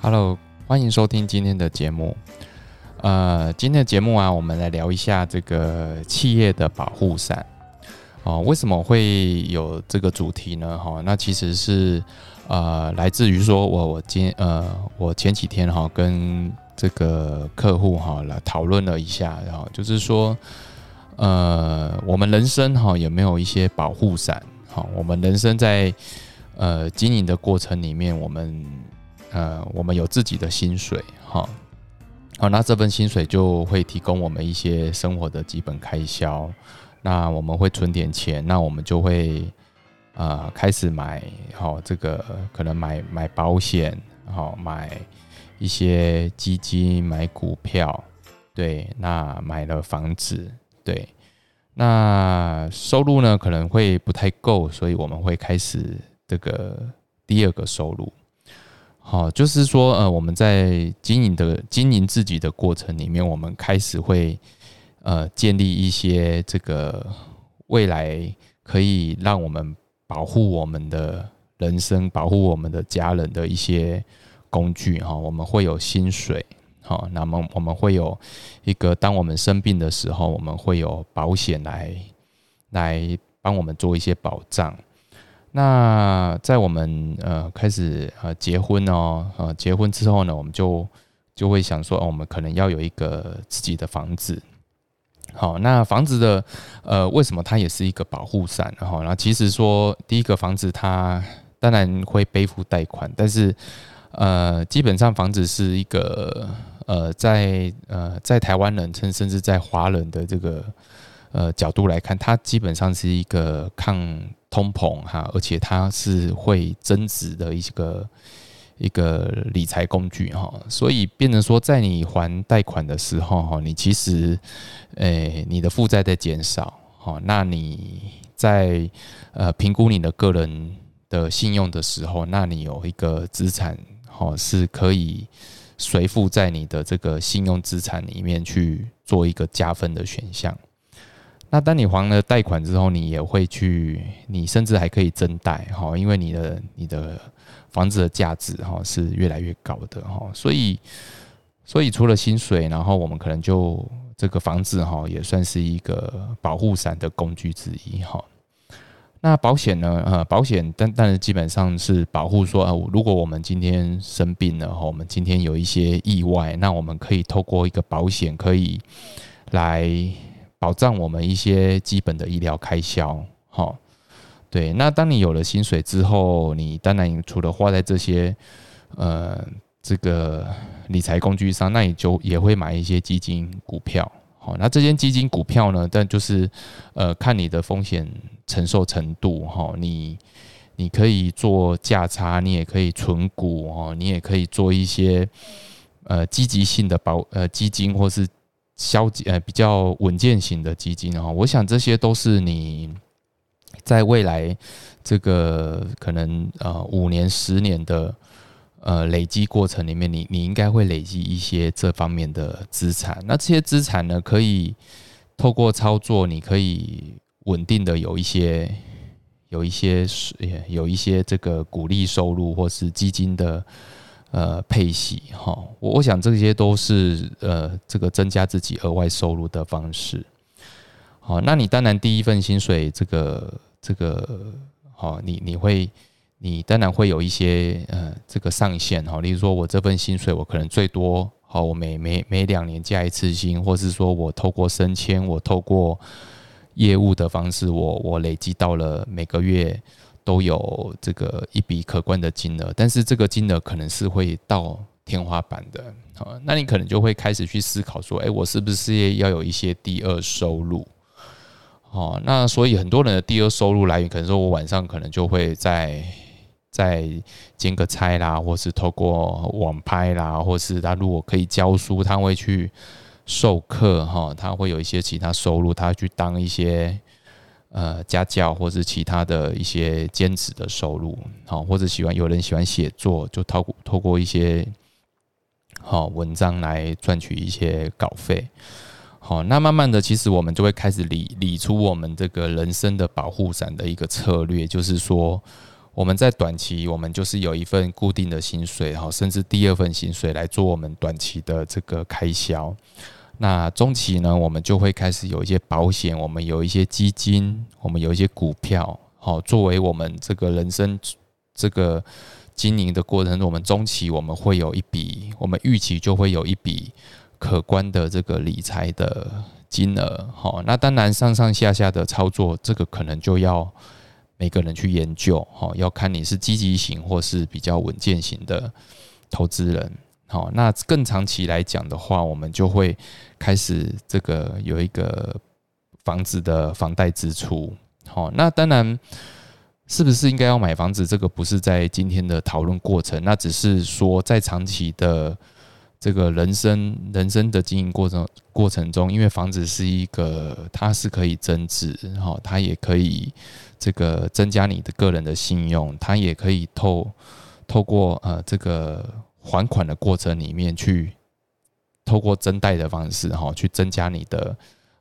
Hello，欢迎收听今天的节目。呃，今天的节目啊，我们来聊一下这个企业的保护伞。哦，为什么会有这个主题呢？哈，那其实是呃，来自于说我我今呃，我前几天哈跟这个客户哈来讨论了一下，然后就是说，呃，我们人生哈有没有一些保护伞？好，我们人生在呃经营的过程里面，我们呃，我们有自己的薪水，哈，好，那这份薪水就会提供我们一些生活的基本开销，那我们会存点钱，那我们就会呃开始买，好，这个可能买买保险，好，买一些基金，买股票，对，那买了房子，对，那收入呢可能会不太够，所以我们会开始这个第二个收入。好，就是说，呃，我们在经营的经营自己的过程里面，我们开始会呃建立一些这个未来可以让我们保护我们的人生、保护我们的家人的一些工具哈。我们会有薪水，好，那么我们会有一个，当我们生病的时候，我们会有保险来来帮我们做一些保障。那在我们呃开始呃结婚哦，呃结婚之后呢，我们就就会想说，哦我们可能要有一个自己的房子。好，那房子的呃为什么它也是一个保护伞？然后，然后其实说第一个房子它当然会背负贷款，但是呃基本上房子是一个呃在呃在台湾人称甚至在华人的这个呃角度来看，它基本上是一个抗。通膨哈，而且它是会增值的一个一个理财工具哈，所以变成说，在你还贷款的时候哈，你其实诶你的负债在减少哈，那你在呃评估你的个人的信用的时候，那你有一个资产哈是可以随附在你的这个信用资产里面去做一个加分的选项。那当你还了贷款之后，你也会去，你甚至还可以增贷哈，因为你的你的房子的价值哈是越来越高的哈，所以所以除了薪水，然后我们可能就这个房子哈也算是一个保护伞的工具之一哈。那保险呢？呃，保险但但是基本上是保护说，呃，如果我们今天生病了哈，我们今天有一些意外，那我们可以透过一个保险可以来。保障我们一些基本的医疗开销，好，对。那当你有了薪水之后，你当然除了花在这些呃这个理财工具上，那你就也会买一些基金、股票，好。那这些基金、股票呢，但就是呃看你的风险承受程度，哈。你你可以做价差，你也可以存股，哦，你也可以做一些呃积极性的保呃基金或是。消极呃比较稳健型的基金哈，我想这些都是你在未来这个可能呃五年十年的呃累积过程里面，你你应该会累积一些这方面的资产。那这些资产呢，可以透过操作，你可以稳定的有一些有一些有一些这个股利收入，或是基金的。呃，配息哈，我我想这些都是呃，这个增加自己额外收入的方式。好，那你当然第一份薪水，这个这个好，你你会你当然会有一些呃这个上限哈，例如说我这份薪水我可能最多好，我每每每两年加一次薪，或是说我透过升迁，我透过业务的方式，我我累积到了每个月。都有这个一笔可观的金额，但是这个金额可能是会到天花板的啊，那你可能就会开始去思考说，哎，我是不是要有一些第二收入？哦，那所以很多人的第二收入来源，可能说我晚上可能就会在在兼个差啦，或是透过网拍啦，或是他如果可以教书，他会去授课哈，他会有一些其他收入，他去当一些。呃，家教或是其他的一些兼职的收入，好，或者喜欢有人喜欢写作，就透过透过一些好文章来赚取一些稿费，好，那慢慢的，其实我们就会开始理理出我们这个人生的保护伞的一个策略，就是说，我们在短期，我们就是有一份固定的薪水，哈，甚至第二份薪水来做我们短期的这个开销。那中期呢，我们就会开始有一些保险，我们有一些基金，我们有一些股票，好，作为我们这个人生这个经营的过程，我们中期我们会有一笔，我们预期就会有一笔可观的这个理财的金额，好，那当然上上下下的操作，这个可能就要。每个人去研究，哦，要看你是积极型或是比较稳健型的投资人，好，那更长期来讲的话，我们就会开始这个有一个房子的房贷支出，好，那当然是不是应该要买房子，这个不是在今天的讨论过程，那只是说在长期的。这个人生人生的经营过程过程中，因为房子是一个，它是可以增值，哈，它也可以这个增加你的个人的信用，它也可以透透过呃这个还款的过程里面去透过增贷的方式，哈，去增加你的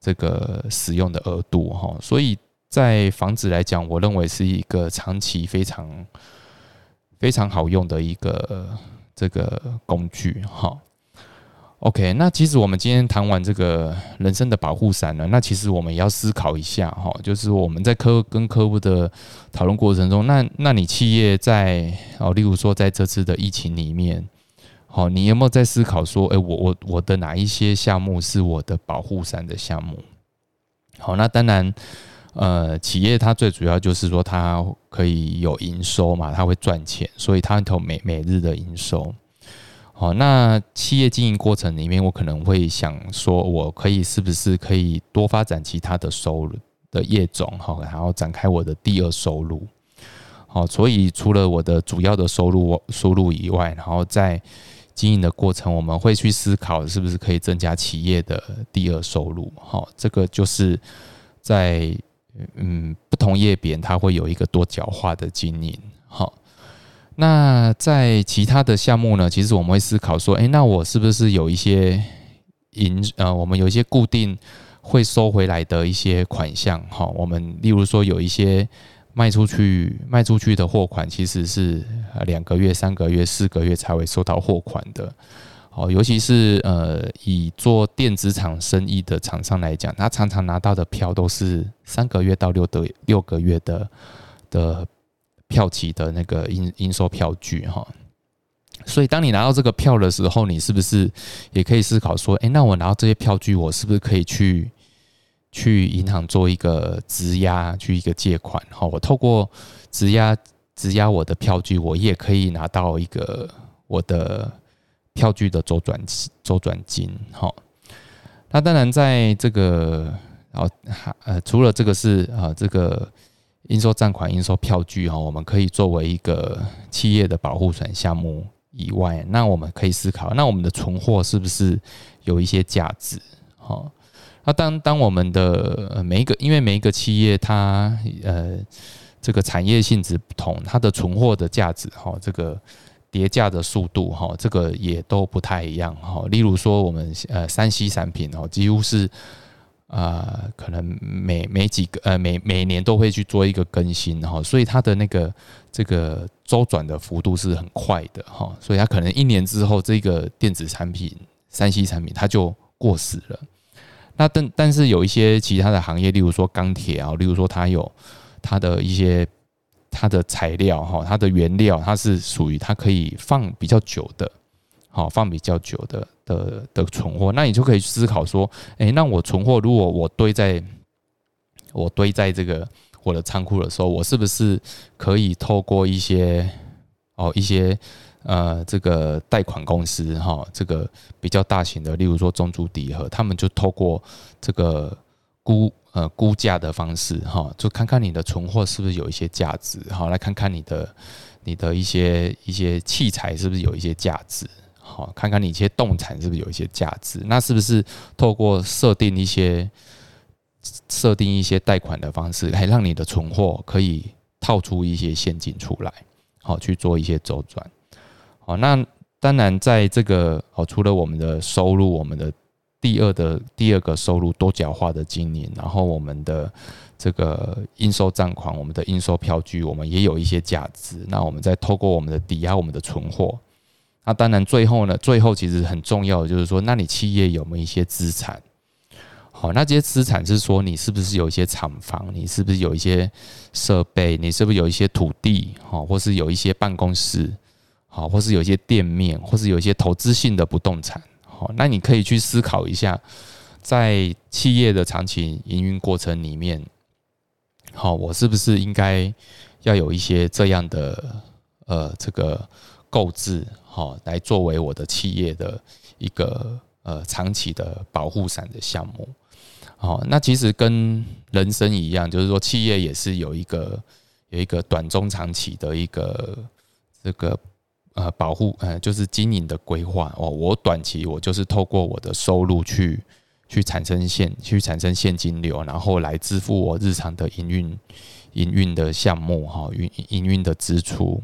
这个使用的额度，哈，所以在房子来讲，我认为是一个长期非常非常好用的一个。这个工具哈，OK，那其实我们今天谈完这个人生的保护伞呢，那其实我们也要思考一下哈，就是我们在客跟客户的讨论过程中，那那你企业在哦，例如说在这次的疫情里面，好，你有没有在思考说，哎，我我我的哪一些项目是我的保护伞的项目？好，那当然。呃，企业它最主要就是说，它可以有营收嘛，它会赚钱，所以它投每每日的营收。好，那企业经营过程里面，我可能会想说，我可以是不是可以多发展其他的收入的业种，哈，然后展开我的第二收入。好，所以除了我的主要的收入收入以外，然后在经营的过程，我们会去思考是不是可以增加企业的第二收入。好，这个就是在。嗯，不同业别它会有一个多角化的经营。好，那在其他的项目呢？其实我们会思考说，哎，那我是不是有一些银呃，我们有一些固定会收回来的一些款项？哈，我们例如说有一些卖出去卖出去的货款，其实是两个月、三个月、四个月才会收到货款的。哦，尤其是呃，以做电子厂生意的厂商来讲，他常常拿到的票都是三个月到六的六个月的的票期的那个应应收票据哈。所以，当你拿到这个票的时候，你是不是也可以思考说，哎，那我拿到这些票据，我是不是可以去去银行做一个质押，去一个借款？哈，我透过质押质押我的票据，我也可以拿到一个我的。票据的周转周转金，哈，那当然在这个，哦，呃，除了这个是啊，这个应收账款、应收票据哈，我们可以作为一个企业的保护伞项目以外，那我们可以思考，那我们的存货是不是有一些价值？哈，那当当我们的每一个，因为每一个企业它呃，这个产业性质不同，它的存货的价值，哈，这个。叠价的速度哈，这个也都不太一样哈。例如说，我们呃三 C 产品哦，几乎是啊，可能每每几个呃每每年都会去做一个更新哈，所以它的那个这个周转的幅度是很快的哈。所以它可能一年之后，这个电子产品三 C 产品它就过时了。那但但是有一些其他的行业，例如说钢铁啊，例如说它有它的一些。它的材料哈，它的原料，它是属于它可以放比较久的，好放比较久的的的存货，那你就可以思考说，哎，那我存货如果我堆在我堆在这个我的仓库的时候，我是不是可以透过一些哦一些呃这个贷款公司哈，这个比较大型的，例如说中珠底和，他们就透过这个估。呃，估价的方式哈，就看看你的存货是不是有一些价值，好来看看你的你的一些一些器材是不是有一些价值，好看看你一些动产是不是有一些价值，那是不是透过设定一些设定一些贷款的方式，来让你的存货可以套出一些现金出来，好去做一些周转，好那当然在这个哦，除了我们的收入，我们的第二的第二个收入多角化的经营，然后我们的这个应收账款、我们的应收票据，我们也有一些价值。那我们再透过我们的抵押我们的存货。那当然最后呢，最后其实很重要的就是说，那你企业有没有一些资产？好，那这些资产是说你是不是有一些厂房？你是不是有一些设备？你是不是有一些土地？好，或是有一些办公室？好，或是有一些店面，或是有一些投资性的不动产？好，那你可以去思考一下，在企业的长期营运过程里面，好，我是不是应该要有一些这样的呃这个购置，好，来作为我的企业的一个呃长期的保护伞的项目？好，那其实跟人生一样，就是说企业也是有一个有一个短中长期的一个这个。呃，保护呃，就是经营的规划哦。我短期我就是透过我的收入去去产生现去产生现金流，然后来支付我日常的营运营运的项目哈，营营运的支出。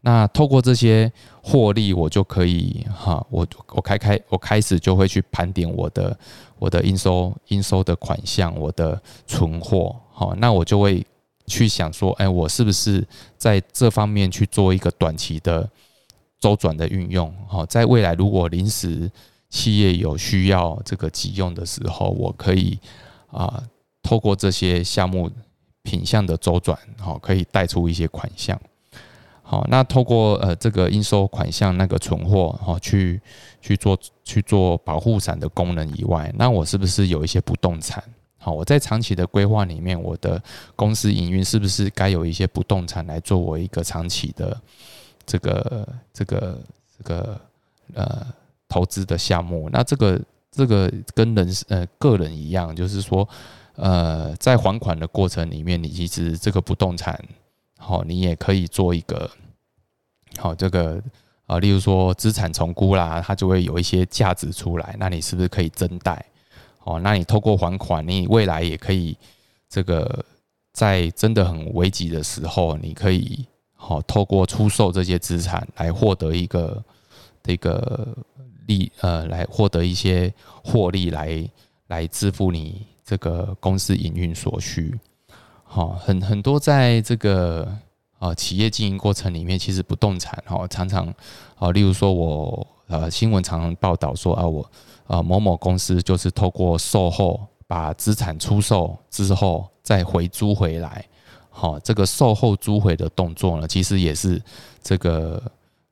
那透过这些获利，我就可以哈，我我开开我开始就会去盘点我的我的应收应收的款项，我的存货好，那我就会去想说，哎，我是不是在这方面去做一个短期的。周转的运用，好，在未来如果临时企业有需要这个急用的时候，我可以啊，透过这些项目品相的周转，好，可以带出一些款项。好，那透过呃这个应收款项那个存货，哈，去去做去做保护伞的功能以外，那我是不是有一些不动产？好，我在长期的规划里面，我的公司营运是不是该有一些不动产来作为一个长期的？这个这个这个呃投资的项目，那这个这个跟人呃个人一样，就是说呃在还款的过程里面，你其实这个不动产好，你也可以做一个好这个啊，例如说资产重估啦，它就会有一些价值出来，那你是不是可以增贷？哦，那你透过还款，你未来也可以这个在真的很危急的时候，你可以。好，透过出售这些资产来获得一个这个利，呃，来获得一些获利，来来支付你这个公司营运所需。好，很很多在这个啊企业经营过程里面，其实不动产哈常常啊，例如说我呃新闻常常报道说啊，我啊某某公司就是透过售后把资产出售之后再回租回来。好，这个售后租回的动作呢，其实也是这个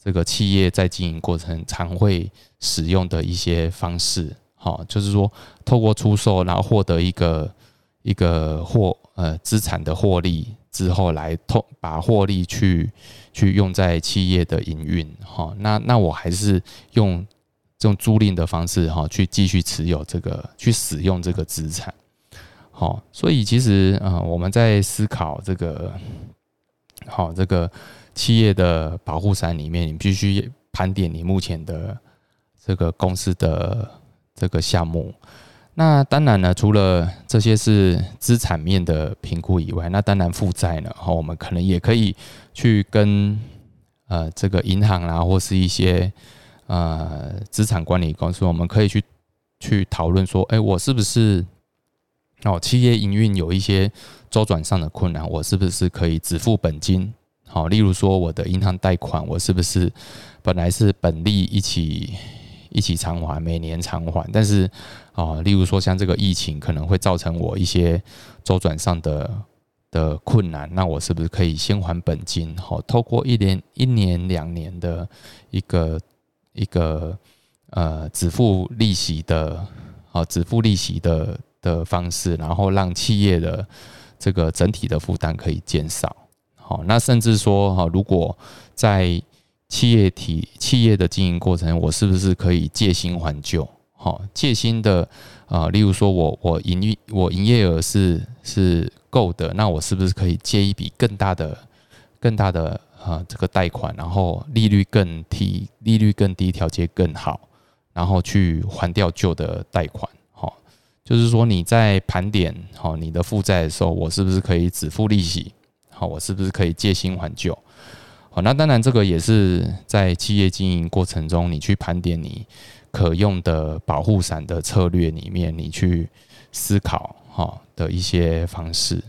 这个企业在经营过程常会使用的一些方式。好，就是说透过出售，然后获得一个一个获呃资产的获利之后，来透把获利去去用在企业的营运。哈，那那我还是用这种租赁的方式哈，去继续持有这个去使用这个资产。好，所以其实啊，我们在思考这个好这个企业的保护伞里面，你必须盘点你目前的这个公司的这个项目。那当然呢，除了这些是资产面的评估以外，那当然负债呢，哈，我们可能也可以去跟呃这个银行啊，或是一些呃资产管理公司，我们可以去去讨论说，哎，我是不是？哦，企业营运有一些周转上的困难，我是不是可以只付本金？好，例如说我的银行贷款，我是不是本来是本利一起一起偿还，每年偿还？但是啊，例如说像这个疫情可能会造成我一些周转上的的困难，那我是不是可以先还本金？好，透过一年、一年、两年的一个一个呃只付利息的，好，只付利息的。的方式，然后让企业的这个整体的负担可以减少。好，那甚至说哈，如果在企业体企业的经营过程，我是不是可以借新还旧？好，借新的啊，例如说我我营运我营业额是是够的，那我是不是可以借一笔更大的更大的啊这个贷款，然后利率更低，利率更低，条件更好，然后去还掉旧的贷款？好就是说你在盘点好你的负债的时候，我是不是可以只付利息？好，我是不是可以借新还旧？好，那当然这个也是在企业经营过程中，你去盘点你可用的保护伞的策略里面，你去思考哈的一些方式。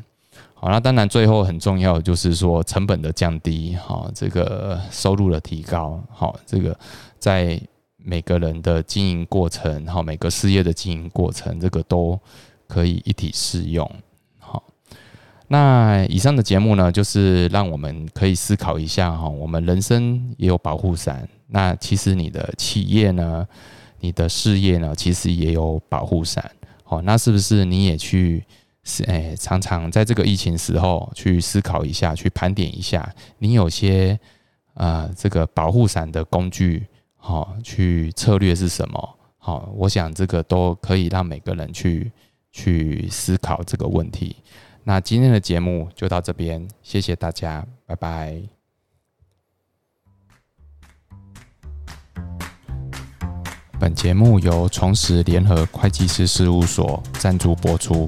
好，那当然最后很重要就是说成本的降低，哈，这个收入的提高，好，这个在每个人的经营过程，哈，每个事业的经营过程，这个都可以一体适用。那以上的节目呢，就是让我们可以思考一下，哈，我们人生也有保护伞，那其实你的企业呢，你的事业呢，其实也有保护伞，好，那是不是你也去？是诶，常常在这个疫情时候去思考一下，去盘点一下，你有些呃这个保护伞的工具，好，去策略是什么？好，我想这个都可以让每个人去去思考这个问题。那今天的节目就到这边，谢谢大家，拜拜。本节目由重实联合会计师事务所赞助播出。